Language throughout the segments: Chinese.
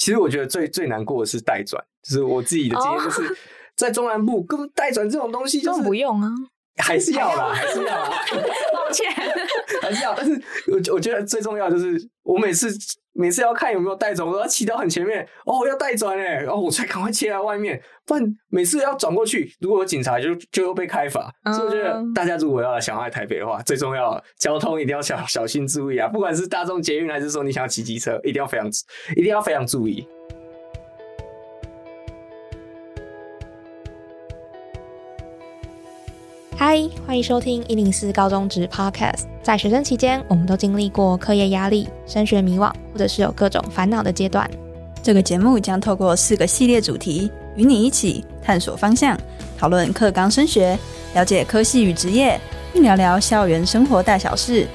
其实我觉得最最难过的是代转，就是我自己的经验，就是 在中南部根本带转这种东西就是不用啊，还是要啦，还是要啦，抱歉，还是要。但是我我觉得最重要就是我每次。每次要看有没有带转，我都要骑到很前面哦，要带转哎，然后我才赶快切在外面，不然每次要转过去，如果有警察就就又被开罚。所以我觉得大家如果要想来台北的话，最重要交通一定要小小心注意啊，不管是大众捷运还是说你想要骑机车，一定要非常一定要非常注意。嗨，欢迎收听一零四高中职 Podcast。在学生期间，我们都经历过课业压力、升学迷惘，或者是有各种烦恼的阶段。这个节目将透过四个系列主题，与你一起探索方向，讨论课纲升学，了解科系与职业，并聊聊校园生活大小事。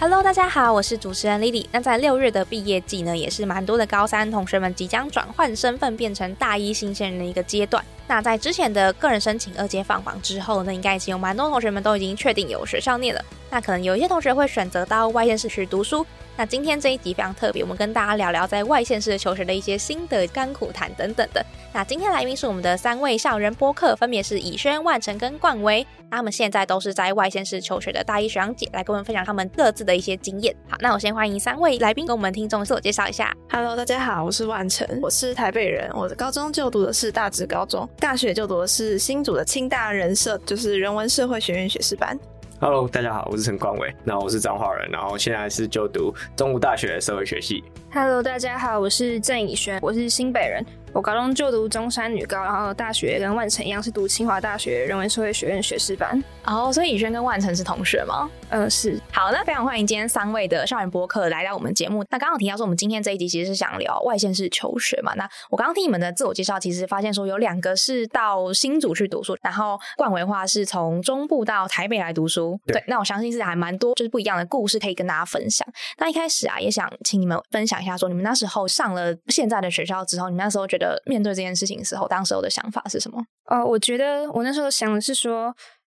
Hello，大家好，我是主持人 Lily。那在六月的毕业季呢，也是蛮多的高三同学们即将转换身份，变成大一新鲜人的一个阶段。那在之前的个人申请二阶放榜之后呢，应该已经有蛮多同学们都已经确定有学校念了。那可能有一些同学会选择到外县市去读书。那今天这一集非常特别，我们跟大家聊聊在外县市求学的一些心得、甘苦谈等等的。那今天来宾是我们的三位校园播客，分别是以轩、万成跟冠威。他们现在都是在外县市求学的大一学长姐，来跟我们分享他们各自的一些经验。好，那我先欢迎三位来宾跟我们听众自我介绍一下。Hello，大家好，我是万成，我是台北人，我的高中就读的是大直高中，大学就读的是新竹的清大人社，就是人文社会学院学士班。Hello，大家好，我是陈光伟，那我是彰化人，然后现在是就读中武大学社会学系。Hello，大家好，我是郑以轩，我是新北人。我高中就读中山女高，然后大学跟万成一样是读清华大学人文社会学院学士班。哦，所以以轩跟万成是同学吗？嗯，是。好，那非常欢迎今天三位的校园播客来到我们节目。那刚刚提到说，我们今天这一集其实是想聊外县市求学嘛。那我刚刚听你们的自我介绍，其实发现说有两个是到新竹去读书，然后冠维话是从中部到台北来读书。对，那我相信是还蛮多就是不一样的故事可以跟大家分享。那一开始啊，也想请你们分享一下，说你们那时候上了现在的学校之后，你们那时候觉得面对这件事。情的时候，当时候的想法是什么？呃，我觉得我那时候想的是说，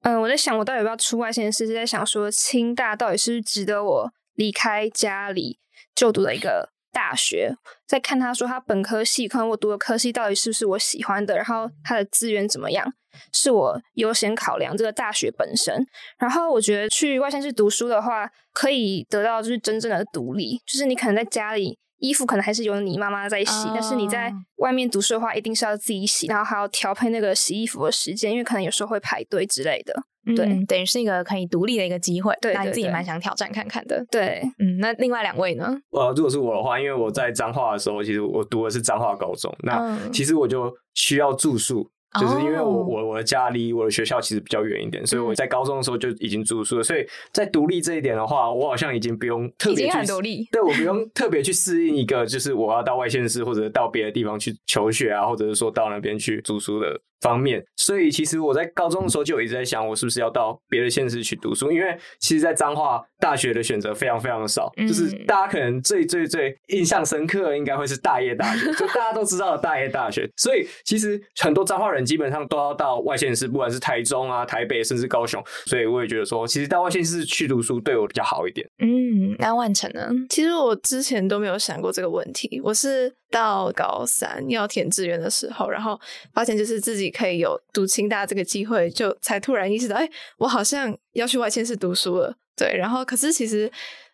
嗯，我在想我到底要不要出外县市，是在想说清大到底是不是值得我离开家里就读的一个大学，在看他说他本科系，可能我读的科系到底是不是我喜欢的，然后他的资源怎么样，是我优先考量这个大学本身。然后我觉得去外县市读书的话，可以得到就是真正的独立，就是你可能在家里。衣服可能还是由你妈妈在洗，但是你在外面读书的话，一定是要自己洗，然后还要调配那个洗衣服的时间，因为可能有时候会排队之类的。对，等于是一个可以独立的一个机会。对，那你自己蛮想挑战看看的。对，嗯，那另外两位呢？呃，如果是我的话，因为我在彰化的时候，其实我读的是彰化高中，那其实我就需要住宿。就是因为我我我的家离我的学校其实比较远一点，所以我在高中的时候就已经住宿了。所以在独立这一点的话，我好像已经不用特别去独立，对我不用特别去适应一个，就是我要到外县市或者到别的地方去求学啊，或者是说到那边去住宿的。方面，所以其实我在高中的时候就一直在想，我是不是要到别的县市去读书？因为其实，在彰化大学的选择非常非常的少，就是大家可能最最最印象深刻，应该会是大业大学，就大家都知道的大业大学。所以其实很多彰化人基本上都要到外县市，不管是台中啊、台北，甚至高雄。所以我也觉得说，其实到外县市去读书对我比较好一点。嗯，那万成呢？其实我之前都没有想过这个问题，我是。到高三要填志愿的时候，然后发现就是自己可以有读清大这个机会，就才突然意识到，哎，我好像要去外县市读书了。对，然后可是其实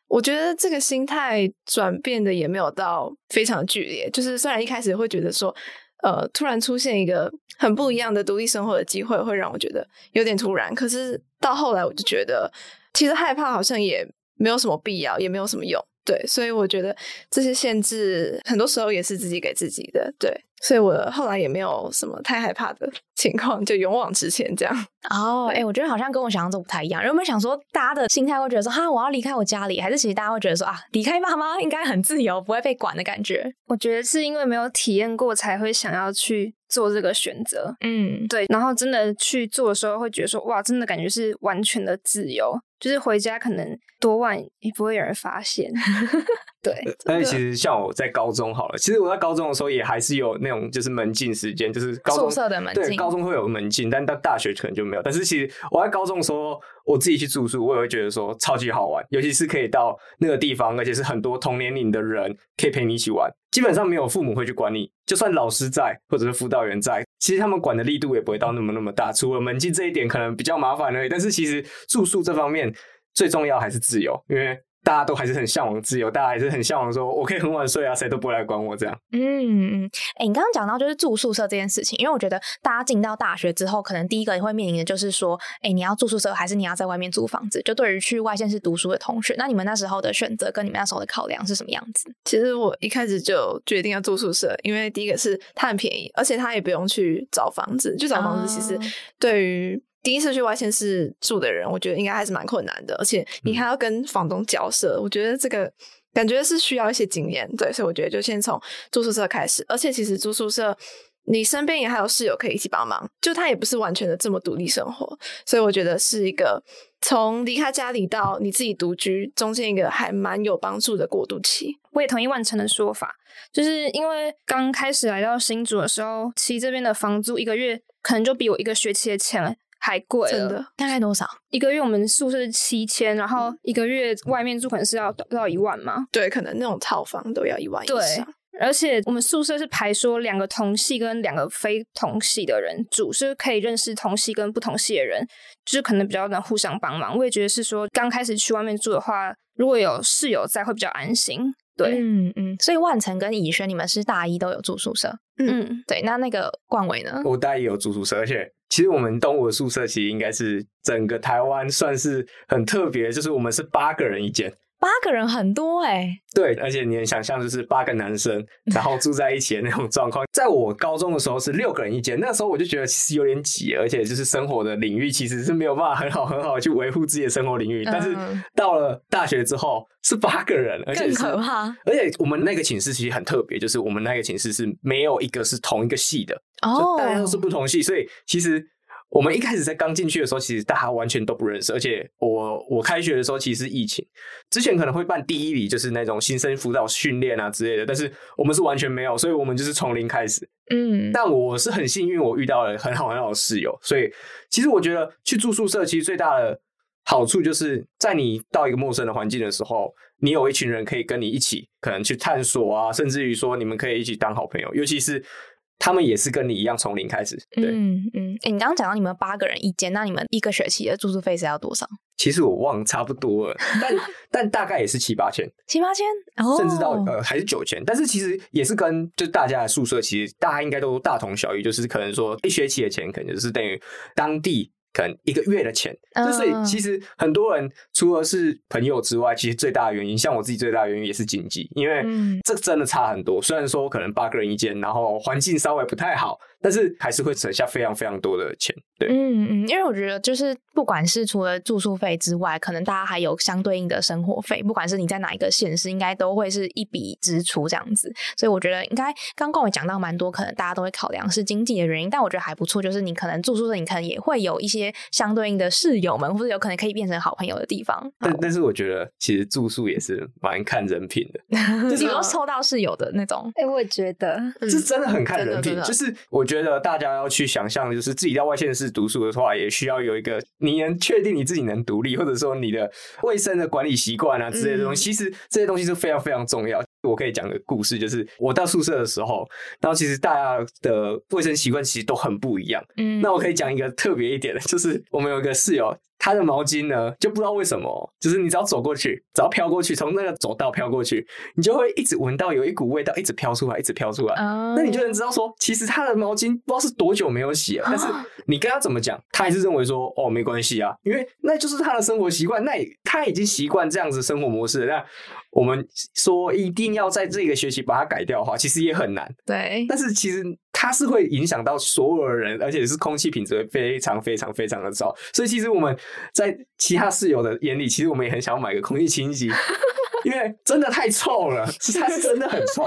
我觉得这个心态转变的也没有到非常剧烈，就是虽然一开始会觉得说，呃，突然出现一个很不一样的独立生活的机会，会让我觉得有点突然。可是到后来，我就觉得其实害怕好像也没有什么必要，也没有什么用。对，所以我觉得这些限制很多时候也是自己给自己的。对，所以我后来也没有什么太害怕的 情况，就勇往直前这样。哦，哎，我觉得好像跟我想象中不太一样。有没有想说，大家的心态会觉得说，哈，我要离开我家里，还是其实大家会觉得说，啊，离开爸妈应该很自由，不会被管的感觉？我觉得是因为没有体验过，才会想要去做这个选择。嗯，对。然后真的去做的时候，会觉得说，哇，真的感觉是完全的自由。就是回家可能多万也不会有人发现。对，但是其实像我在高中好了，其实我在高中的时候也还是有那种就是门禁时间，就是高中宿舍的门对，禁高中会有门禁，但到大学可能就没有。但是其实我在高中的时候，我自己去住宿，我也会觉得说超级好玩，尤其是可以到那个地方，而且是很多同年龄的人可以陪你一起玩，基本上没有父母会去管你，就算老师在或者是辅导员在，其实他们管的力度也不会到那么那么大，除了门禁这一点可能比较麻烦而已。但是其实住宿这方面最重要还是自由，因为。大家都还是很向往自由，大家还是很向往说，我可以很晚睡啊，谁都不会来管我这样。嗯嗯，哎、你刚刚讲到就是住宿舍这件事情，因为我觉得大家进到大学之后，可能第一个会面临的就是说，哎、你要住宿舍还是你要在外面租房子？就对于去外县市读书的同学，那你们那时候的选择跟你们那时候的考量是什么样子？其实我一开始就决定要住宿舍，因为第一个是它很便宜，而且它也不用去找房子。去找房子其实哦对于第一次去外县市住的人，我觉得应该还是蛮困难的，而且你还要跟房东交涉，我觉得这个感觉是需要一些经验。对，所以我觉得就先从住宿舍开始，而且其实住宿舍。你身边也还有室友可以一起帮忙，就他也不是完全的这么独立生活，所以我觉得是一个从离开家里到你自己独居中间一个还蛮有帮助的过渡期。我也同意万成的说法，就是因为刚开始来到新竹的时候，其实这边的房租一个月可能就比我一个学期的钱还贵了。真的，大概多少？一个月我们宿舍是七千，然后一个月外面住可能是要到一万嘛。对，可能那种套房都要一万以对上。而且我们宿舍是排说两个同系跟两个非同系的人住，是可以认识同系跟不同系的人，就是可能比较能互相帮忙。我也觉得是说，刚开始去外面住的话，如果有室友在，会比较安心。对，嗯嗯。所以万成跟以轩，你们是大一都有住宿舍？嗯，对，那那个冠伟呢？我大一有住宿舍，而且其实我们东吴的宿舍其实应该是整个台湾算是很特别，就是我们是八个人一间。八个人很多哎、对，而且你能想象，就是八个男生，然后住在一起的那种状况。在我高中的时候是六个人一间，那时候我就觉得其实有点挤，而且就是生活的领域其实是没有办法很好很好地去维护自己的生活领域。但是嗯到了大学之后是八个人，而且更可怕而且我们那个寝室其实很特别，就是我们那个寝室是没有一个是同一个系的，哦就大家都是不同系，所以其实我们一开始在刚进去的时候，其实大家完全都不认识。而且我我开学的时候其实是疫情，之前可能会办第一礼，就是那种新生辅导训练啊之类的，但是我们是完全没有，所以我们就是从零开始。嗯，但我是很幸运，我遇到了很好很好的室友，所以其实我觉得去住宿舍其实最大的好处就是在你到一个陌生的环境的时候，你有一群人可以跟你一起，可能去探索啊，甚至于说你们可以一起当好朋友，尤其是他们也是跟你一样从零开始。对，嗯嗯。哎、你刚刚讲到你们八个人一间，那你们一个学期的住宿费是要多少？其实我忘差不多了，但但大概也是七八千，七八千，哦、甚至到呃还是九千，但是其实也是跟就大家的宿舍，其实大家应该都大同小异，就是可能说一学期的钱可能就是等于当地可能一个月的钱，嗯就所以其实很多人除了是朋友之外，其实最大的原因，像我自己最大的原因也是经济，因为嗯。这真的差很多。虽然说可能八个人一间，然后环境稍微不太好，但是还是会省下非常非常多的钱。对，嗯嗯，因为我觉得就是不管是除了住宿费之外，可能大家还有相对应的生活费，不管是你在哪一个县市，应该都会是一笔支出这样子。所以我觉得应该刚刚我讲到蛮多，可能大家都会考量是经济的原因，但我觉得还不错，就是你可能住宿的，你可能也会有一些相对应的室友们，或者有可能可以变成好朋友的地方。但但是我觉得其实住宿也是蛮看人品的。就是有抽到室友的那种，哎、我也觉得，是真的很看人品就是我觉得大家要去想象，就是自己在外县市读书的话，也需要有一个你能确定你自己能独立，或者说你的卫生的管理习惯啊之类的东西。其实这些东西是非常非常重要。我可以讲个故事，就是我到宿舍的时候，然后其实大家的卫生习惯其实都很不一样。嗯，那我可以讲一个特别一点的，就是我们有一个室友，他的毛巾呢，就不知道为什么，就是你只要走过去，只要飘过去，从那个走道飘过去，你就会一直闻到有一股味道一直飘出来，一直飘出来。啊那你就能知道说，其实他的毛巾不知道是多久没有洗了，但是你跟他怎么讲，他还是认为说，哦，没关系啊，因为那就是他的生活习惯，那也他已经习惯这样子生活模式了。那我们说一定要在这个学期把它改掉的话，其实也很难。对，但是其实它是会影响到所有的人，而且是空气品质会非常非常非常的糟。所以其实我们在其他室友的眼里，其实我们也很想要买个空气清新机，因为真的太臭了，是它是真的很臭。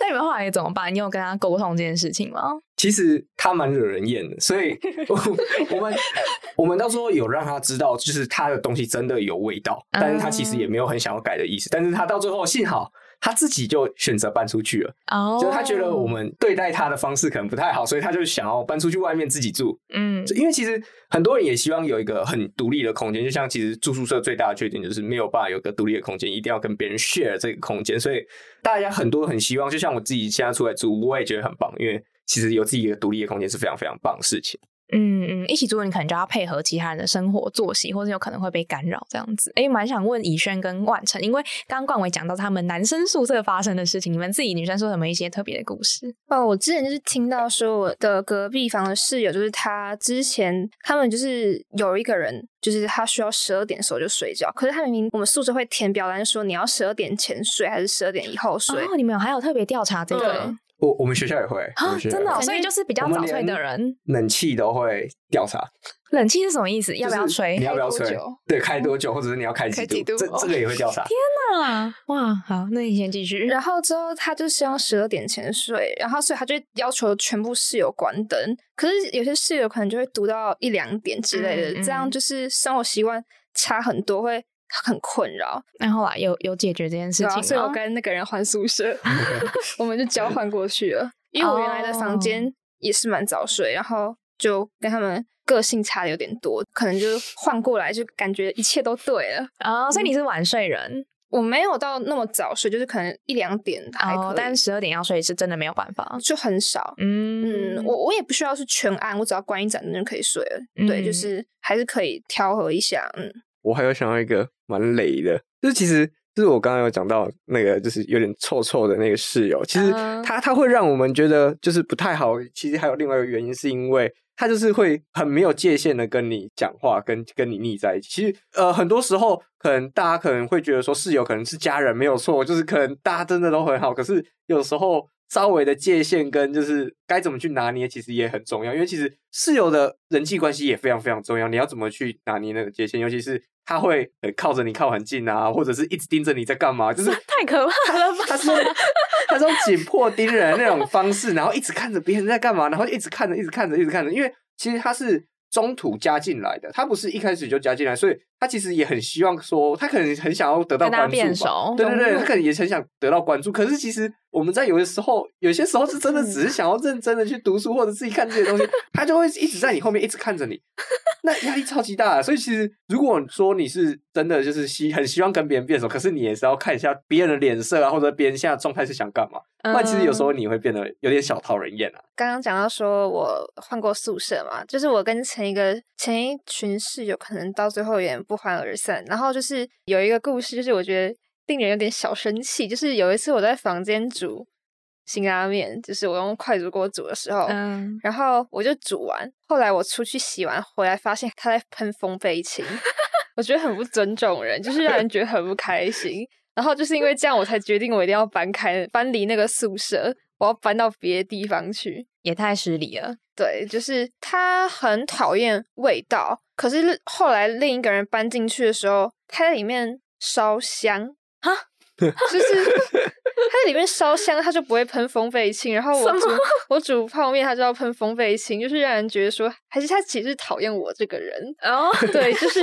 那你们后来怎么办？你有跟他沟通这件事情吗？其实他蛮惹人厌的，所以我我们 我们到时候有让他知道，就是他的东西真的有味道，但是他其实也没有很想要改的意思。但是他到最后幸好他自己就选择搬出去了，哦就他觉得我们对待他的方式可能不太好，所以他就想要搬出去外面自己住。嗯因为其实很多人也希望有一个很独立的空间，就像其实住宿舍最大的缺点就是没有办法有个独立的空间，一定要跟别人 share 这个空间，所以大家很多很希望，就像我自己现在出来住，我也觉得很棒，因为其实有自己一个独立的空间是非常非常棒的事情。嗯嗯，一起住的你可能就要配合其他人的生活作息，或者有可能会被干扰这样子。诶，蛮想问以轩跟万成，因为刚刚冠伟讲到他们男生宿舍发生的事情，你们自己女生宿舍有没有一些特别的故事？哦，我之前就是听到说我的隔壁房的室友，就是他之前他们就是有一个人，就是他需要十二点的时候就睡觉，可是他明明我们宿舍会填表单说你要十二点前睡还是十二点以后睡，哦，你们有还有特别调查这个对我我们学校也会，啊真的哦、所以就是比较早睡的人，冷气都会调查，冷气是什么意思？要不要就是吹？你要不要吹？对，开多久，或者是你要开几度这这个也会调查。啊，哇，好，那你先继续。然后之后他就希望十二点前睡，然后所以他就要求全部室友关灯。可是有些室友可能就会读到一两点之类的，嗯嗯这样就是生活习惯差很多，会很困扰。然后啊有有解决这件事情吗？所以我跟那个人换宿舍，我们就交换过去了。因为我原来的房间也是蛮早睡，然后就跟他们个性差的有点多，可能就换过来就感觉一切都对了。哦，所以你是晚睡人我没有到那么早睡，就是可能一两点还可以，哦，但十二点要睡是真的没有办法。就很少。嗯嗯，我我也不需要是全暗，我只要关一盏灯就可以睡了。对，嗯就是还是可以调和一下。嗯，我还有想到一个蛮雷的，就是其实就是我刚刚有讲到那个就是有点臭臭的那个室友，其实嗯他他会让我们觉得就是不太好。其实还有另外一个原因，是因为他就是会很没有界限的跟你讲话，跟跟你腻在一起。其实呃，很多时候可能大家可能会觉得说室友可能是家人没有错，就是可能大家真的都很好，可是有时候。稍微的界限跟就是该怎么去拿捏，其实也很重要。因为其实室友的人际关系也非常非常重要。你要怎么去拿捏那个界限？尤其是他会呃靠着你靠很近啊，或者是一直盯着你在干嘛，就是 太可怕了吧？他是 他是用紧迫盯人那种方式，然后一直看着别人在干嘛，然后一直看着，一直看着，一直看着。因为其实他是中途加进来的，他不是一开始就加进来，所以他其实也很希望说，他可能很想要得到关注吧。对对对，他可能也很想得到关注。可是其实我们在有的时候，有些时候是真的只是想要认真的去读书，或者自己看这些东西，他就会一直在你后面一直看着你。那压力超级大的，所以其实如果说你是真的就是希很希望跟别人变熟，可是你也是要看一下别人的脸色啊，或者别人现在状态是想干嘛，不然其实有时候你会变得有点小讨人厌啊。刚刚讲到说我换过宿舍嘛，就是我跟前一个前一群室友可能到最后有点不欢而散。然后就是有一个故事，就是我觉得令人有点小生气，就是有一次我在房间煮辛拉面，就是我用快煮锅煮的时候，嗯，然后我就煮完，后来我出去洗完回来，发现他在喷风飞禽，我觉得很不尊重人，就是让人觉得很不开心。然后就是因为这样，我才决定我一定要搬开，搬离那个宿舍，我要搬到别的地方去。也太失礼了。对，就是他很讨厌味道，可是后来另一个人搬进去的时候，他在里面烧香啊，就是它在里面烧香，它就不会喷风废烬，然后我煮我煮泡面，他就要喷风废烬，就是让人觉得说，还是他其实讨厌我这个人。哦，对，就是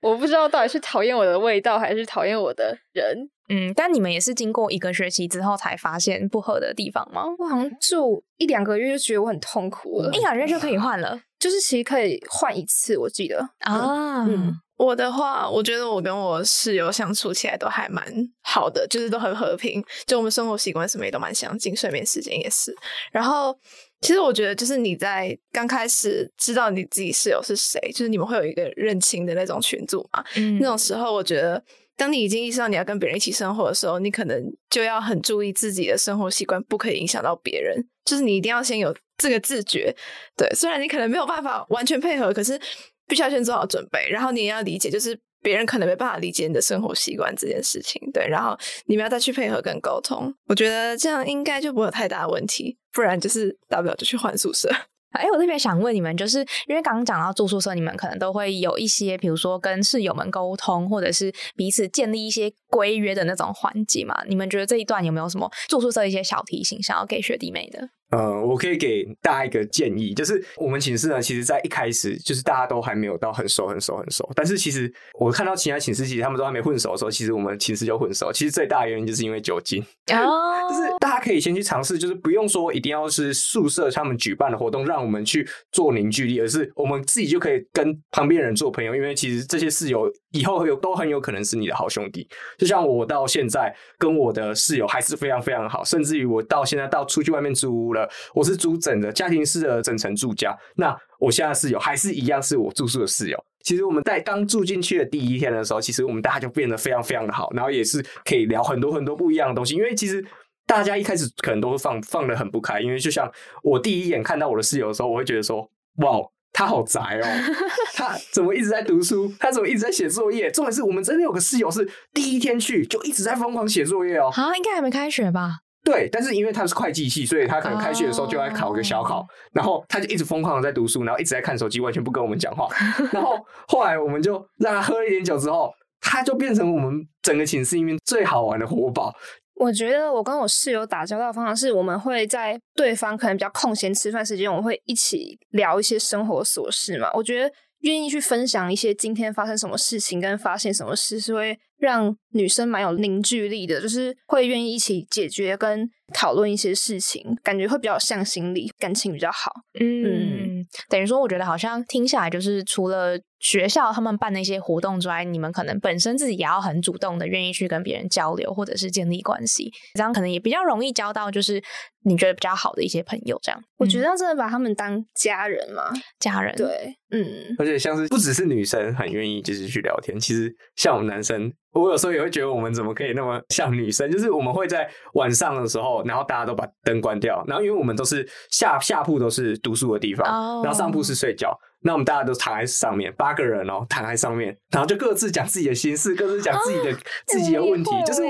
我不知道到底是讨厌我的味道，还是讨厌我的人。嗯，但你们也是经过一个学期之后才发现不合的地方吗？我好像住一两个月就觉得我很痛苦了，一两个月就可以换了就是其实可以换一次，我记得。啊嗯我的话，我觉得我跟我室友相处起来都还蛮好的，就是都很和平，就我们生活习惯什么也都蛮相近，睡眠时间也是。然后，其实我觉得就是你在刚开始知道你自己室友是谁，就是你们会有一个认清的那种群组嘛，嗯那种时候，我觉得当你已经意识到你要跟别人一起生活的时候，你可能就要很注意自己的生活习惯，不可以影响到别人。就是你一定要先有这个自觉。对，虽然你可能没有办法完全配合，可是必须要先做好准备。然后你也要理解，就是别人可能没办法理解你的生活习惯这件事情。对，然后你们要再去配合跟沟通。我觉得这样应该就不会有太大的问题。不然就是大不了就去换宿舍。哎，我特别想问你们，就是因为刚刚讲到住宿舍，你们可能都会有一些，比如说跟室友们沟通，或者是彼此建立一些规约的那种环节嘛？你们觉得这一段有没有什么住宿舍一些小提醒，想要给学弟妹的？呃，我可以给大家一个建议，就是我们寝室呢，其实在一开始就是大家都还没有到很熟、很熟、很熟。但是其实我看到其他寝室，其实他们都还没混熟的时候，其实我们寝室就混熟。其实最大的原因就是因为酒精，哦，就是大家可以先去尝试，就是不用说一定要是宿舍他们举办的活动让我们去做凝聚力，而是我们自己就可以跟旁边人做朋友。因为其实这些室友以后有都很有可能是你的好兄弟。就像我到现在跟我的室友还是非常非常好，甚至于我到现在到出去外面租屋了，我是租整的家庭式的整层住家。那我现在室友还是一样是我住宿的室友。其实我们在刚住进去的第一天的时候，其实我们大家就变得非常非常的好，然后也是可以聊很多很多不一样的东西。因为其实大家一开始可能都会放放的很不开，因为就像我第一眼看到我的室友的时候，我会觉得说，哇，他好宅哦，他怎么一直在读书？他怎么一直在写作业？重点是我们真的有个室友是第一天去就一直在疯狂写作业哦。好，应该还没开学吧？对，但是因为他是会计系，所以他可能开学的时候就要考个小考，然后他就一直疯狂的在读书，然后一直在看手机，完全不跟我们讲话。然后后来我们就让他喝了一点酒之后，他就变成我们整个寝室里面最好玩的活宝。我觉得我跟我室友打交道的方式是，我们会在对方可能比较空闲吃饭时间，我们会一起聊一些生活琐事嘛。我觉得愿意去分享一些今天发生什么事情跟发现什么事，是会让女生蛮有凝聚力的，就是会愿意一起解决跟讨论一些事情，感觉会比较有向心力，感情比较好。嗯，等于说，我觉得好像听下来，就是除了学校他们办的一些活动之外，你们可能本身自己也要很主动的，愿意去跟别人交流，或者是建立关系，这样可能也比较容易交到就是你觉得比较好的一些朋友。这样，我觉得要真的把他们当家人嘛，家人对，嗯，而且像是不只是女生很愿意就是去聊天，其实像我们男生，我有时候也会觉得我们怎么可以那么像女生，就是我们会在晚上的时候，然后大家都把灯关掉，然后因为我们都是下下铺都是读书的地方，哦然后上铺是睡觉。那我们大家都躺在上面，八个人哦，躺在上面，然后就各自讲自己的心事，各自讲自己的、自己的问题，就是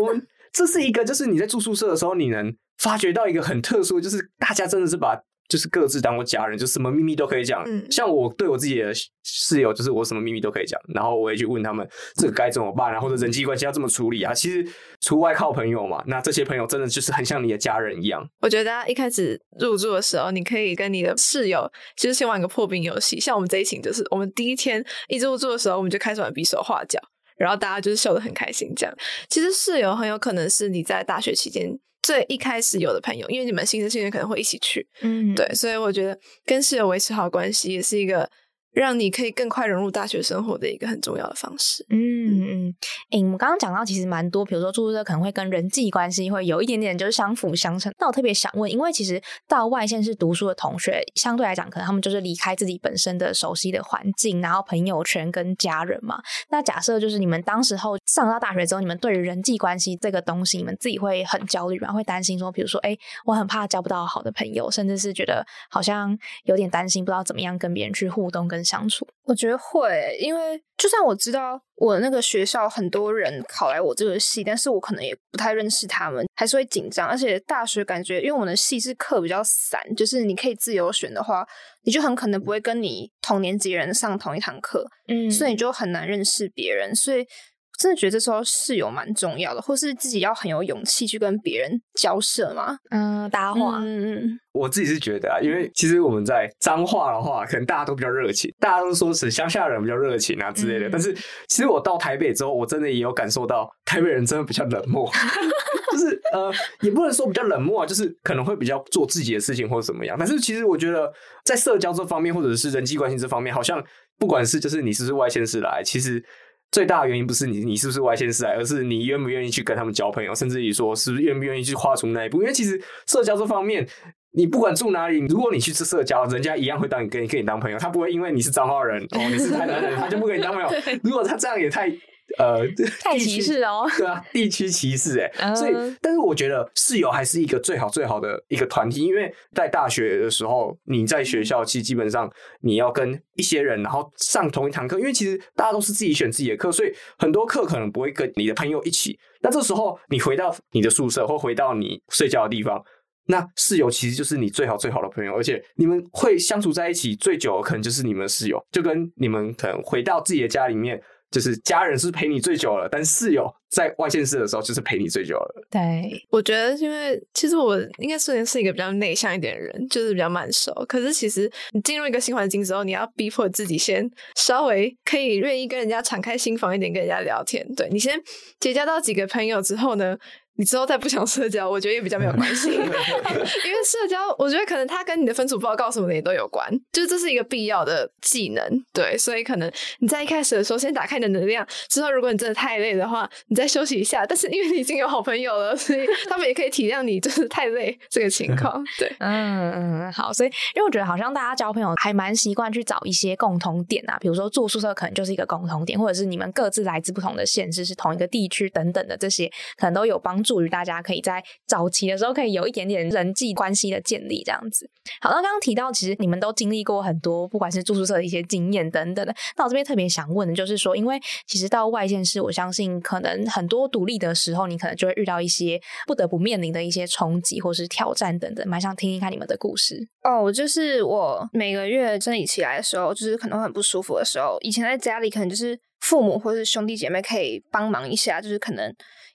我们这是一个，就是你在住宿舍的时候，你能发觉到一个很特殊，就是大家真的是把就是各自当我家人，就什么秘密都可以讲。嗯像我对我自己的室友，就是我什么秘密都可以讲，然后我也去问他们这个该怎么办然后的人际关系要怎么处理啊。其实除外靠朋友嘛，那这些朋友真的就是很像你的家人一样。我觉得大家一开始入住的时候，你可以跟你的室友其实先玩个破冰游戏。像我们这一群就是，我们第一天一入住的时候，我们就开始玩比手画脚，然后大家就是笑得很开心。这样，其实室友很有可能是你在大学期间最一开始有的朋友，因为你们新生新人可能会一起去，嗯，对，所以我觉得跟室友维持好关系，也是一个让你可以更快融入大学生活的一个很重要的方式。嗯嗯，哎、我们刚刚讲到其实蛮多，比如说住宿舍可能会跟人际关系会有一点点就是相辅相成。那我特别想问，因为其实到外县市读书的同学，相对来讲，可能他们就是离开自己本身的熟悉的环境，然后朋友圈跟家人嘛。那假设就是你们当时候上到大学之后，你们对于人际关系这个东西，你们自己会很焦虑吗？会担心说，比如说，哎、我很怕交不到好的朋友，甚至是觉得好像有点担心，不知道怎么样跟别人去互动跟相处。我觉得会，因为就算我知道我那个学校很多人考来我这个系，但是我可能也不太认识他们，还是会紧张。而且大学感觉，因为我们的系是课比较散，就是你可以自由选的话，你就很可能不会跟你同年级人上同一堂课，嗯所以你就很难认识别人。所以真的觉得这时候室友蛮重要的，或是自己要很有勇气去跟别人交涉嘛。嗯，搭话，嗯嗯我自己是觉得啊，因为其实我们在彰化的话，可能大家都比较热情，大家都说是乡下人比较热情啊之类的。嗯但是其实我到台北之后，我真的也有感受到台北人真的比较冷漠，就是呃，也不能说比较冷漠啊，就是可能会比较做自己的事情或者怎么样。但是其实我觉得在社交这方面，或者是人际关系这方面，好像不管是就是你是不是外县市来，其实。最大的原因不是你你是不是外县市来，而是你愿不愿意去跟他们交朋友，甚至于说是不是愿不愿意去跨出那一步。因为其实社交这方面，你不管住哪里，如果你去吃社交，人家一样会当你跟你跟你当朋友，他不会因为你是彰化人哦，你是台南人，他就不跟你当朋友。如果他这样也太呃太歧视哦对啊，地区歧视哎、嗯所以但是我觉得室友还是一个最好最好的一个团体，因为在大学的时候，你在学校其实基本上你要跟一些人，然后上同一堂课，因为其实大家都是自己选自己的课，所以很多课可能不会跟你的朋友一起。那这时候你回到你的宿舍或回到你睡觉的地方。那室友其实就是你最好最好的朋友，而且你们会相处在一起最久，可能就是你们室友，就跟你们可能回到自己的家里面。就是家人是陪你最久了，但室友在外县市的时候就是陪你最久了。对，我觉得，因为其实我应该算是一个比较内向一点的人，就是比较慢熟。可是其实你进入一个新环境之后，你要逼迫自己先稍微可以愿意跟人家敞开心房一点，跟人家聊天。对你先结交到几个朋友之后呢？你之后再不想社交，我觉得也比较没有关系，因为社交，我觉得可能它跟你的分组报告什么的也都有关，就是这是一个必要的技能，对，所以可能你在一开始的时候先打开你的能量，之后如果你真的太累的话，你再休息一下。但是因为你已经有好朋友了，所以他们也可以体谅你就是太累这个情况，对，嗯嗯，好，所以因为我觉得好像大家交朋友还蛮习惯去找一些共同点啊，比如说住宿舍可能就是一个共同点，或者是你们各自来自不同的县市，是同一个地区等等的这些，可能都有帮助。助于大家可以在早期的时候可以有一点点人际关系的建立，这样子。好，那刚刚提到，其实你们都经历过很多，不管是住宿舍的一些经验等等的。那我这边特别想问的就是说，因为其实到外县市，我相信可能很多独立的时候，你可能就会遇到一些不得不面临的一些冲击或是挑战等等。蛮想听听看你们的故事。哦，就是我每个月生理期来的时候，就是可能很不舒服的时候，以前在家里可能就是父母或是兄弟姐妹可以帮忙一下，就是可能。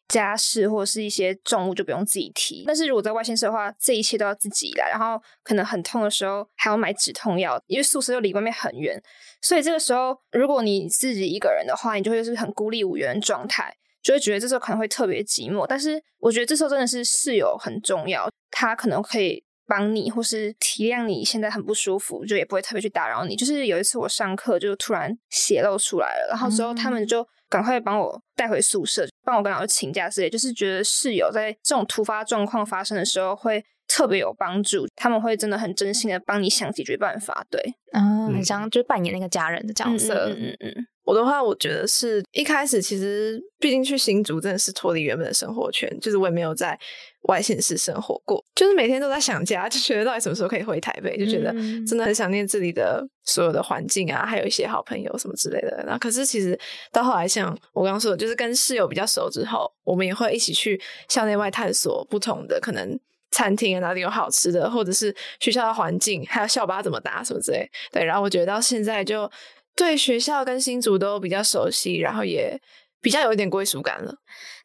家事或者是一些重物就不用自己提，但是如果在外县市的话，这一切都要自己来。然后可能很痛的时候还要买止痛药，因为宿舍又离外面很远，所以这个时候如果你自己一个人的话，你就会是很孤立无援的状态，就会觉得这时候可能会特别寂寞。但是我觉得这时候真的是室友很重要，他可能可以帮你或是体谅你现在很不舒服，就也不会特别去打扰你。就是有一次我上课就突然血漏出来了，然后之后他们就。赶快帮我带回宿舍，帮我跟老师请假之类，就是觉得室友在这种突发状况发生的时候会特别有帮助，他们会真的很真心的帮你想解决办法，对，嗯，很像就扮演那个家人的角色，嗯嗯嗯。我的话，我觉得是一开始其实，毕竟去新竹真的是脱离原本的生活圈，就是我也没有在外县市生活过，就是每天都在想家，就觉得到底什么时候可以回台北，就觉得真的很想念这里的所有的环境啊，还有一些好朋友什么之类的。然后，可是其实到后来，像我刚刚说的，就是跟室友比较熟之后，我们也会一起去校内外探索不同的可能餐厅啊，哪里有好吃的，或者是学校的环境，还有校巴怎么搭什么之类。对，然后我觉得到现在就。对学校跟新竹都比较熟悉，然后也比较有一点归属感了。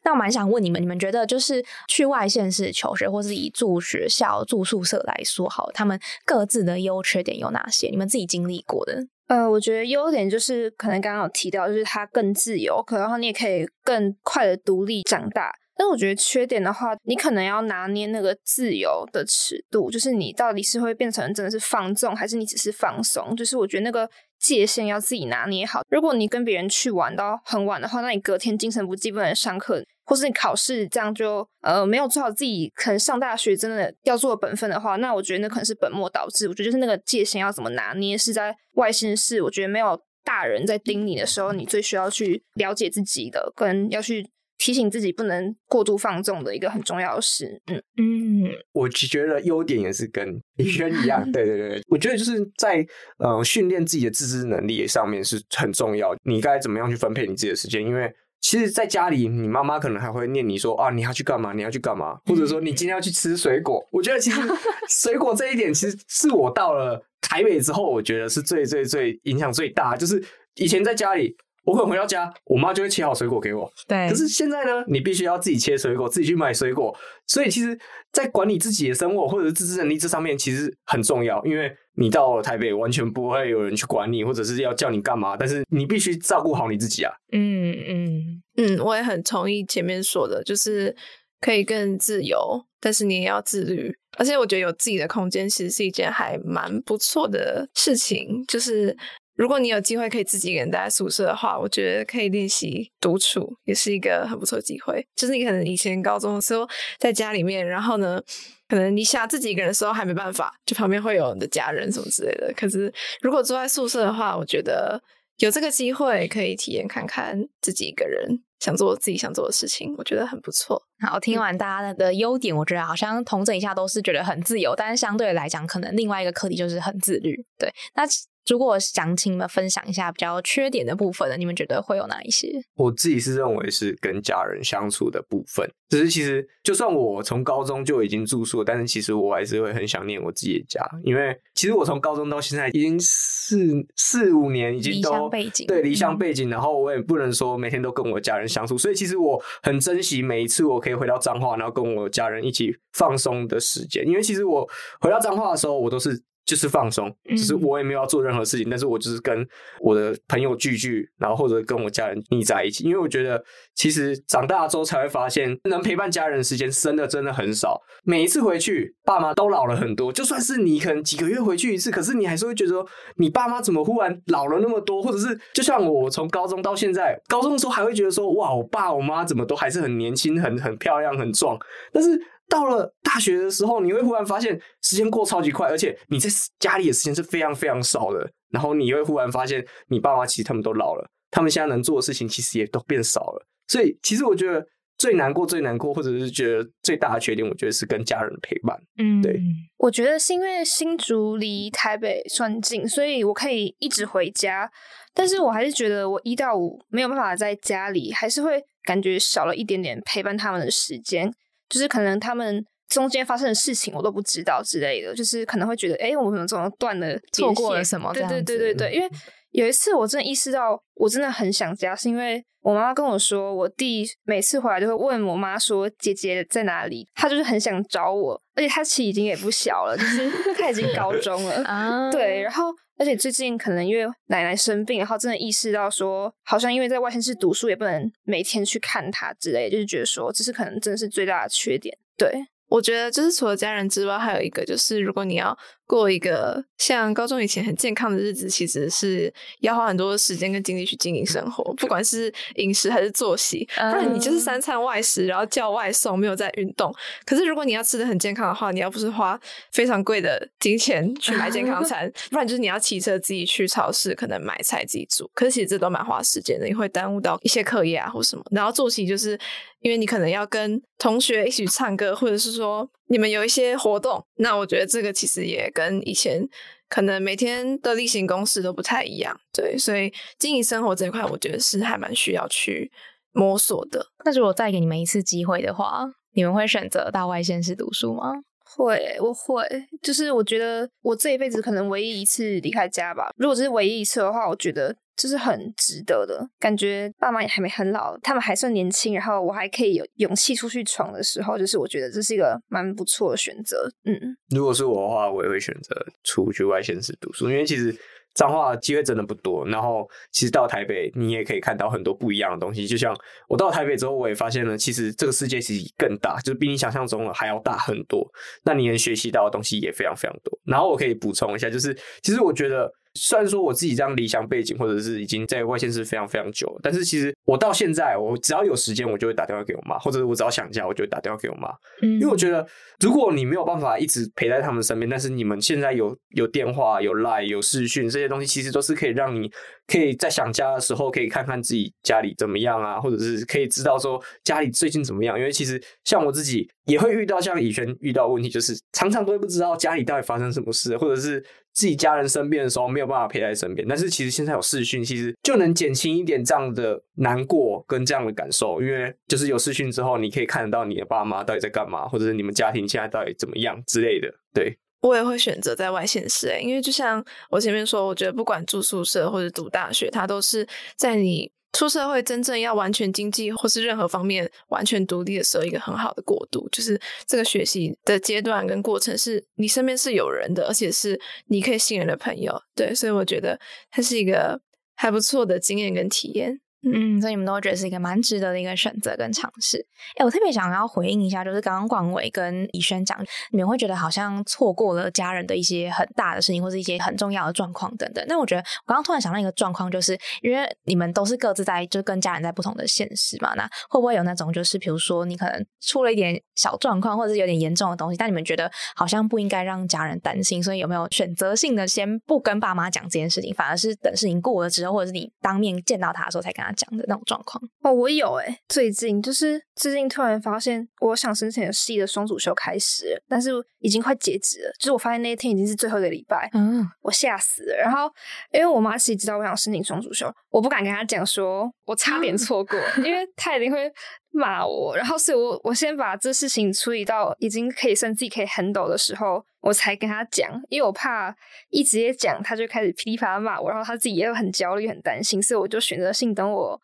那我蛮想问你们，你们觉得就是去外县市求学，或是以住学校、住宿舍来说，好，他们各自的优缺点有哪些？你们自己经历过的？呃，我觉得优点就是可能刚刚有提到，就是它更自由，可然后你也可以更快的独立长大。但我觉得缺点的话，你可能要拿捏那个自由的尺度，就是你到底是会变成真的是放纵，还是你只是放松？就是我觉得那个界限要自己拿捏好。如果你跟别人去玩到很晚的话，那你隔天精神不济，不能上课，或是你考试这样就呃没有做好自己可能上大学真的要做的本分的话，那我觉得那可能是本末倒置。我觉得就是那个界限要怎么拿捏，是在外心事，我觉得没有大人在盯你的时候，你最需要去了解自己的，跟要去。提醒自己不能过度放纵的一个很重要的事，嗯嗯，我觉得优点也是跟 李轩一样，对对对，我觉得就是在呃训练自己的自制能力上面是很重要。你该怎么样去分配你自己的时间？因为其实，在家里，你妈妈可能还会念你说啊，你要去干嘛？你要去干嘛？或者说你今天要去吃水果？我觉得其实 水果这一点，其实是我到了台北之后，我觉得是最最最影响最大。就是以前在家里。我可能回到家，我妈就会切好水果给我。对，可是现在呢，你必须要自己切水果，自己去买水果。所以，其实，在管理自己的生活或者是自制能力这上面，其实很重要。因为你到了台北，完全不会有人去管你，或者是要叫你干嘛。但是，你必须照顾好你自己啊。嗯嗯嗯，我也很同意前面说的，就是可以更自由，但是你也要自律。而且，我觉得有自己的空间，其实是一件还蛮不错的事情。就是。如果你有机会可以自己一个人待在宿舍的话，我觉得可以练习独处，也是一个很不错的机会。就是你可能以前高中的时候在家里面，然后呢，可能你想自己一个人的时候还没办法，就旁边会有你的家人什么之类的。可是如果住在宿舍的话，我觉得有这个机会可以体验看看自己一个人想做自己想做的事情，我觉得很不错。好，听完大家的优点，我觉得好像同整一下都是觉得很自由，但是相对来讲，可能另外一个课题就是很自律。对，那。如果想请你们分享一下比较缺点的部分呢，你们觉得会有哪一些？我自己是认为是跟家人相处的部分。只是其实就算我从高中就已经住宿，但是其实我还是会很想念我自己的家，因为其实我从高中到现在已经四四五年，已经离都乡背景对离乡嗯背景，然后我也不能说每天都跟我家人相处，所以其实我很珍惜每一次我可以回到彰化，然后跟我家人一起放松的时间，因为其实我回到彰化的时候，我都是。就是放松，就是嗯我也没有要做任何事情，但是我就是跟我的朋友聚聚，然后或者跟我家人腻在一起。因为我觉得，其实长大之后才会发现，能陪伴家人的时间真的真的很少。每一次回去，爸妈都老了很多。就算是你可能几个月回去一次，可是你还是会觉得说，你爸妈怎么忽然老了那么多？或者是就像我从高中到现在，高中的时候还会觉得说，哇，我爸我妈怎么都还是很年轻、很很漂亮、很壮，但是。到了大学的时候，你会忽然发现时间过超级快，而且你在家里的时间是非常非常少的。然后你会忽然发现，你爸妈其实他们都老了，他们现在能做的事情其实也都变少了。所以，其实我觉得最难过、最难过，或者是觉得最大的缺点，我觉得是跟家人的陪伴。嗯，对我觉得是因为新竹离台北算近，所以我可以一直回家。但是我还是觉得我一到五没有办法在家里，还是会感觉少了一点点陪伴他们的时间。就是可能他们中间发生的事情我都不知道之类的，就是可能会觉得，哎、我们怎么断了连错过了什么对对对对对，因为有一次我真的意识到，我真的很想家，是因为我妈妈跟我说，我弟每次回来就会问我妈说姐姐在哪里，他就是很想找我，而且他其实已经也不小了，就是 他已经高中了，啊，对，然后而且最近可能因为奶奶生病，然后真的意识到说，好像因为在外县市读书，也不能每天去看她之类，就是觉得说，这是可能真的是最大的缺点。对，我觉得就是除了家人之外，还有一个就是，如果你要过一个像高中以前很健康的日子，其实是要花很多的时间跟精力去经营生活，不管是饮食还是作息，不然你就是三餐外食，然后叫外送，没有在运动。可是如果你要吃的很健康的话，你要不是花非常贵的金钱 去买健康餐，不然就是你要骑车自己去超市，可能买菜自己煮。可是其实这都蛮花时间的，你会耽误到一些课业啊或什么。然后作息就是因为你可能要跟同学一起唱歌，或者是说你们有一些活动，那我觉得这个其实也跟跟以前可能每天的例行公事都不太一样。对，所以经营生活这一块，我觉得是还蛮需要去摸索的。那如果再给你们一次机会的话，你们会选择到外县市读书吗？会，我会，就是我觉得我这一辈子可能唯一一次离开家吧。如果这是唯一一次的话，我觉得这是很值得的。感觉爸妈也还没很老，他们还算年轻，然后我还可以有勇气出去闯的时候，就是我觉得这是一个蛮不错的选择。嗯，如果是我的话，我也会选择出去外县市读书，因为其实彰化机会真的不多。然后其实到台北，你也可以看到很多不一样的东西。就像我到台北之后，我也发现了，其实这个世界其实更大，就是比你想象中的还要大很多。那你能学习到的东西也非常非常多。然后我可以补充一下，就是其实我觉得。虽然说我自己这样理想背景，或者是已经在外县市非常非常久了，但是其实我到现在，我只要有时间，我就会打电话给我妈，或者是我只要想家，我就会打电话给我妈。嗯因为我觉得，如果你没有办法一直陪在他们身边，但是你们现在有有电话、有 Line、有视讯这些东西，其实都是可以让你可以在想家的时候，可以看看自己家里怎么样啊，或者是可以知道说家里最近怎么样。因为其实像我自己也会遇到像以轩遇到的问题，就是常常都会不知道家里到底发生什么事，或者是自己家人生病的时候没有办法陪在身边。但是其实现在有视讯，其实就能减轻一点这样的难过跟这样的感受，因为就是有视讯之后，你可以看得到你的爸妈到底在干嘛，或者是你们家庭现在到底怎么样之类的。对，我也会选择在外县市、欸，因为就像我前面说，我觉得不管住宿舍或者读大学，它都是在你出社会真正要完全经济或是任何方面完全独立的时候，一个很好的过渡。就是这个学习的阶段跟过程，是你身边是有人的，而且是你可以信任的朋友。对，所以我觉得它是一个还不错的经验跟体验。嗯，所以你们都会觉得是一个蛮值得的一个选择跟尝试。哎，我特别想要回应一下，就是刚刚广伟跟怡轩讲，你们会觉得好像错过了家人的一些很大的事情，或是一些很重要的状况等等。那我觉得我刚刚突然想到一个状况，就是因为你们都是各自在，就跟家人在不同的现实嘛，那会不会有那种就是比如说你可能出了一点小状况，或者是有点严重的东西，但你们觉得好像不应该让家人担心，所以有没有选择性的先不跟爸妈讲这件事情，反而是等事情过了之后，或者是你当面见到他的时候才跟他他讲的那种状况？哦，我有哎、最近就是最近突然发现，我想申请的系的双主修开始了，但是已经快截止了。就是我发现那一天已经是最后一个礼拜，嗯，我吓死了。然后因为我妈其实知道我想申请双主修，我不敢跟她讲说我差点 错过，因为她一定会骂我。然后所以我我先把这事情处理到已经可以算自己可以 handle 的时候，我才跟他讲，因为我怕一直接讲，他就开始噼里啪啦骂我，然后他自己也很焦虑、很担心，所以我就选择性等我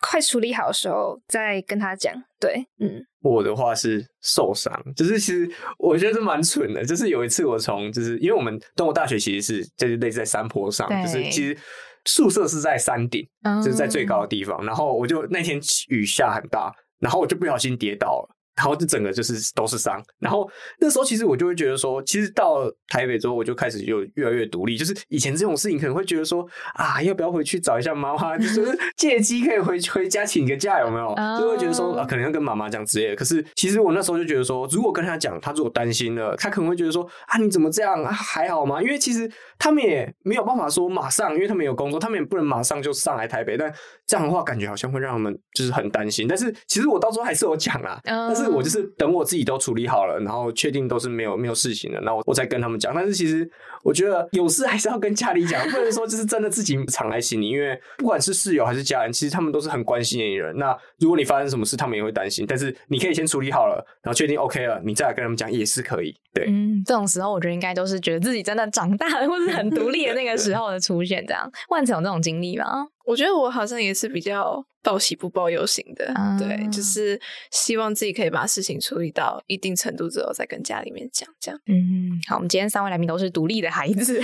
快处理好的时候再跟他讲。对，嗯，我的话是受伤，就是其实我觉得是蛮蠢的。就是有一次我从就是因为我们东吴大学其实是就是类似在山坡上，就是其实宿舍是在山顶，嗯就是在最高的地方。然后我就那天雨下很大，然后我就不小心跌倒了。然后就整个就是都是伤，然后那时候其实我就会觉得说，其实到台北之后，我就开始就越来越独立。就是以前这种事情可能会觉得说啊，要不要回去找一下妈妈，就是 借机可以回回家请个假，有没有？就会觉得说啊，可能要跟妈妈讲之类的。可是其实我那时候就觉得说，如果跟他讲，他如果担心了，他可能会觉得说啊，你怎么这样啊？还好吗？因为其实他们也没有办法说马上，因为他们有工作，他们也不能马上就上来台北。但这样的话，感觉好像会让他们就是很担心。但是其实我到时候还是有讲啦，嗯但是我就是等我自己都处理好了，然后确定都是没有没有事情了，那我我再跟他们讲。但是其实我觉得有事还是要跟家里讲，不能说就是真的自己藏在心里，因为不管是室友还是家人，其实他们都是很关心你的人。那如果你发生什么事，他们也会担心。但是你可以先处理好了，然后确定 OK 了，你再来跟他们讲也是可以。对，嗯，这种时候我觉得应该都是觉得自己真的长大了，或是很独立的那个时候的出现。这样，万成有这种经历吗？我觉得我好像也是比较报喜不报忧型的，啊对，就是希望自己可以把事情处理到一定程度之后，再跟家里面讲，这样。嗯，好，我们今天三位来宾都是独立的孩子。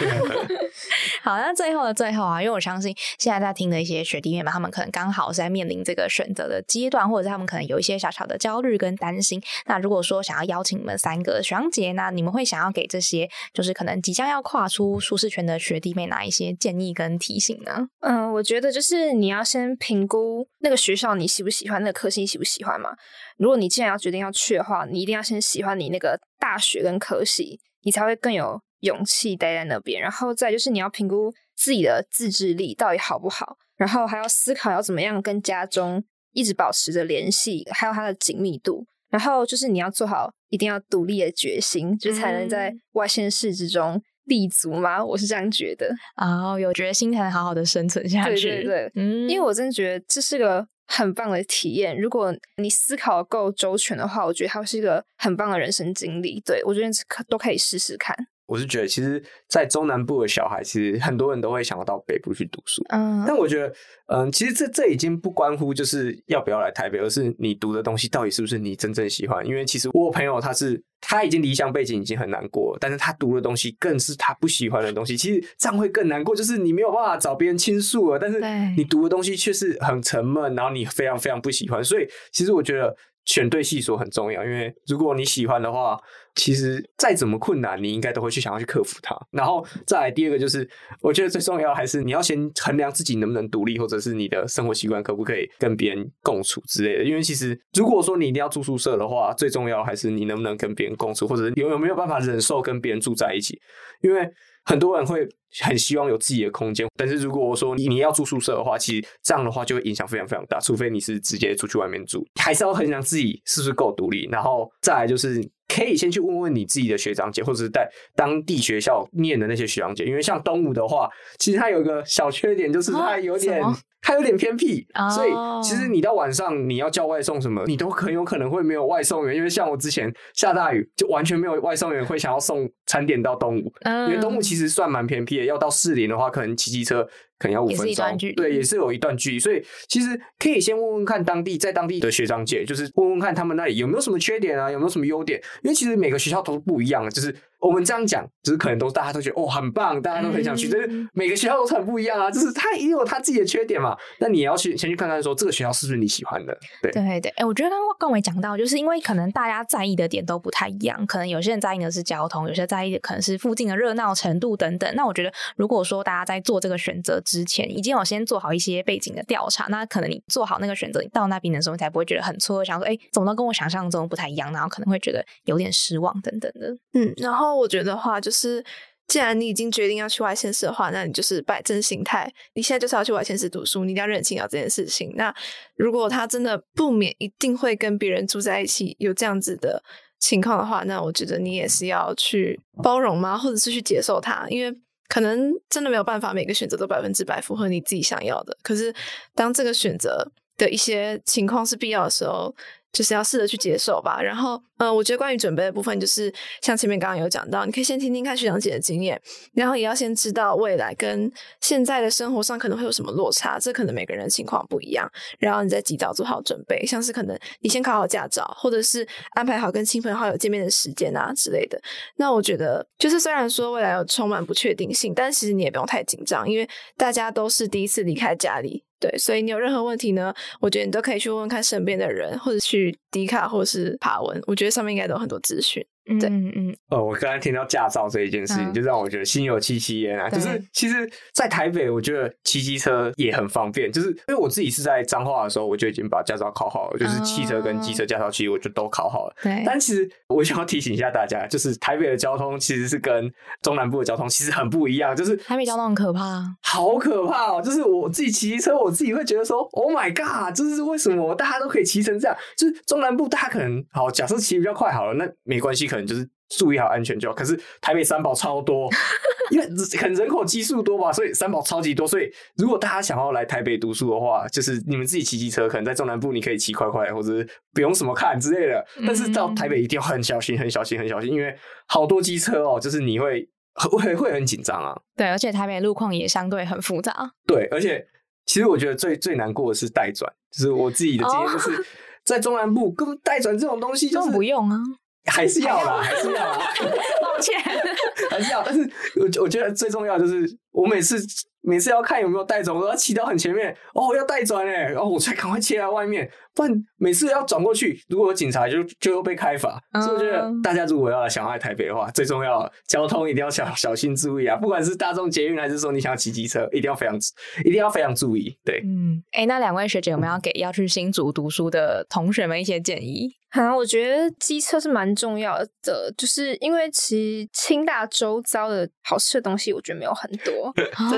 好，那最后的最后啊，因为我相信现在在听的一些学弟妹们，他们可能刚好是在面临这个选择的阶段，或者是他们可能有一些小小的焦虑跟担心。那如果说想要邀请你们三个学长姐，那你们会想要给这些就是可能即将要跨出舒适圈的学弟妹哪一些建议跟提醒呢？嗯，我觉得就是你要先评估那个学校你喜不喜欢，那个科系喜不喜欢嘛。如果你既然要决定要去的话，你一定要先喜欢你那个大学跟科系，你才会更有勇气待在那边。然后再就是你要评估自己的自制力到底好不好，然后还要思考要怎么样跟家中一直保持着联系，还有它的紧密度。然后就是你要做好一定要独立的决心，就才能在外县市之中立足吗。我是这样觉得。哦，有决心才能好好的生存下对去。对对，嗯，因为我真的觉得这是个很棒的体验。如果你思考够周全的话，我觉得它是一个很棒的人生经历。对我觉得可都可以试试看。我是觉得，其实，在中南部的小孩，其实很多人都会想要到北部去读书。嗯但我觉得，嗯，其实这这已经不关乎就是要不要来台北，而是你读的东西到底是不是你真正喜欢。因为其实我朋友他是他已经离乡背景已经很难过，但是他读的东西更是他不喜欢的东西，其实这样会更难过。就是你没有办法找别人倾诉了，但是你读的东西却是很沉闷，然后你非常非常不喜欢。所以其实我觉得选对系所很重要，因为如果你喜欢的话，其实再怎么困难，你应该都会去想要去克服它。然后再来第二个就是，我觉得最重要还是你要先衡量自己能不能独立，或者是你的生活习惯可不可以跟别人共处之类的。因为其实如果说你一定要住宿舍的话，最重要还是你能不能跟别人共处，或者有有没有办法忍受跟别人住在一起。因为很多人会很希望有自己的空间，但是如果我说你你要住宿舍的话，其实这样的话就会影响非常非常大，除非你是直接出去外面住，还是要衡量自己是不是够独立，然后再来就是。可以先去问问你自己的学长姐，或者是在当地学校念的那些学长姐，因为像东吴的话，其实它有一个小缺点，就是它有点、它有点偏僻，哦所以其实你到晚上你要叫外送什么，你都很有可能会没有外送员，因为像我之前下大雨，就完全没有外送员会想要送餐点到东吴，嗯因为东吴其实算蛮偏僻的，要到士林的话，可能骑机车可能要五分钟。对，也是有一段距离，所以其实可以先问问看当地在当地的学长姐，就是问问看他们那里有没有什么缺点啊，有没有什么优点，因为其实每个学校都是不一样的，就是我们这样讲，就是可能都大家都觉得哦很棒，大家都很想去，嗯但是每个学校都是很不一样啊，就是他也有他自己的缺点嘛，那你也要去先去看看说这个学校是不是你喜欢的，对。对对，哎、我觉得刚刚刚伟讲到，就是因为可能大家在意的点都不太一样，可能有些人在意的是交通，有些在意的可能是附近的热闹程度等等。那我觉得，如果说大家在做这个选择之前，已经有先做好一些背景的调查，那可能你做好那个选择，你到那边的时候，你才不会觉得很错愕，想说，哎、怎么都跟我想象中不太一样，然后可能会觉得有点失望等等的。嗯，然后我觉得话就是既然你已经决定要去外县市的话，那你就是摆正心态，你现在就是要去外县市读书，你一定要认清了这件事情。那如果他真的不免一定会跟别人住在一起，有这样子的情况的话，那我觉得你也是要去包容吗？或者是去接受他？因为可能真的没有办法每个选择都百分之百符合你自己想要的。可是当这个选择的一些情况是必要的时候。就是要试着去接受吧。然后，嗯，我觉得关于准备的部分，就是像前面刚刚有讲到，你可以先听听看学长姐的经验，然后也要先知道未来跟现在的生活上可能会有什么落差，这可能每个人的情况不一样。然后你再及早做好准备，像是可能你先考好驾照，或者是安排好跟亲朋好友见面的时间啊之类的。那我觉得，就是虽然说未来有充满不确定性，但其实你也不用太紧张，因为大家都是第一次离开家里。对，所以你有任何问题呢？我觉得你都可以去问问看身边的人，或者去迪卡，或者是爬文。我觉得上面应该都很多资讯。对，嗯嗯，哦，我刚才听到驾照这一件事情，就让我觉得心有戚戚焉啊。就是其实，在台北，我觉得骑机车也很方便。就是因为我自己是在彰化的时候，我就已经把驾照考好了，就是汽车跟机车驾照，其实我就都考好了。对。但其实我想要提醒一下大家，就是台北的交通其实是跟中南部的交通其实很不一样。就是台北交通很可怕，好可怕哦！就是我自己骑机车，我自己会觉得说，Oh my god，就是为什么大家都可以骑成这样？就是中南部大家可能好，假设骑比较快好了，那没关系，可能就是。注意好安全就好。可是台北三宝超多，因为可能人口基数多吧，所以三宝超级多。所以如果大家想要来台北读书的话，就是你们自己骑机车，可能在中南部你可以骑快快，或者不用什么看之类的。但是到台北一定要很小心、很小心、很小心，因为好多机车哦，就是你会会会很紧张啊。对，而且台北路况也相对很复杂。对，而且其实我觉得最最难过的是带转，就是我自己的经验，就是在中南部根本带转这种东西就是不用啊。还是要啦，还是要啦。抱歉，还是要。但是我我觉得最重要就是，我每次每次要看有没有带转，我要骑到很前面，哦，要带转哎，然后我才赶快切到外面，不然每次要转过去，如果有警察就就又被开罚。所以我觉得大家如果要想来台北的话，最重要交通一定要小小心注意啊，不管是大众捷运还是说你想要骑机车，一定要非常一定要非常注意。对，嗯，哎，那两位学姐有没有给要去新竹读书的同学们一些建议？啊，我觉得机车是蛮重要的，就是因为其实清大周遭的好吃的东西，我觉得没有很多。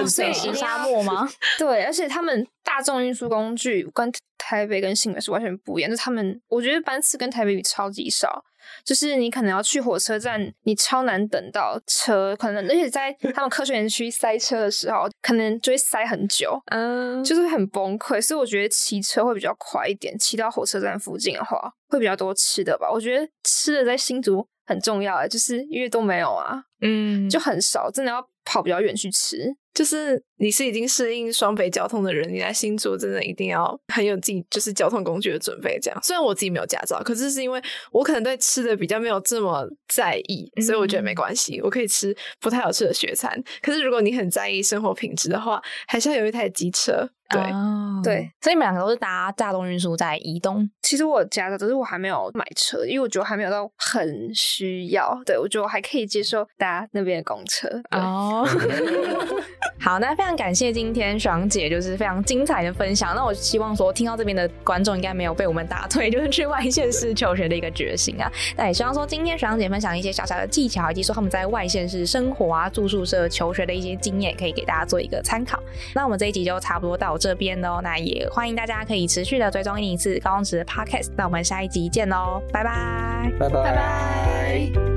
所以是沙漠 吗？对，而且他们大众运输工具跟台北跟新北是完全不一样，就他们我觉得班次跟台北比超级少。就是你可能要去火车站，你超难等到车，可能而且在 他们科学园区塞车的时候，可能就会塞很久，嗯，就是很崩溃。所以我觉得骑车会比较快一点，骑到火车站附近的话，会比较多吃的吧。我觉得吃的在新竹很重要，就是因为都没有啊，嗯，就很少，真的要跑比较远去吃。就是你是已经适应双北交通的人，你来新竹真的一定要很有自己就是交通工具的准备。这样，虽然我自己没有驾照，可是是因为我可能对吃的比较没有这么在意，所以我觉得没关系，我可以吃不太好吃的雪餐。可是如果你很在意生活品质的话，还是要有一台机车。对对，所以你们两个都是搭大众运输在移动。其实我驾照，只是我还没有买车，因为我觉得还没有到很需要。对我觉得我还可以接受搭那边的公车。哦，好，那非常感谢今天爽姐就是非常精彩的分享。那我希望说听到这边的观众应该没有被我们打退，就是去外县市求学的一个决心啊。那也希望说今天爽姐分享一些小小的技巧，以及说他们在外县市生活啊、住宿舍、求学的一些经验，可以给大家做一个参考。那我们这一集就差不多到。这边喽，那也欢迎大家可以持续的追踪一次高中职的 podcast，那我们下一集见喽，拜拜，拜拜，拜拜。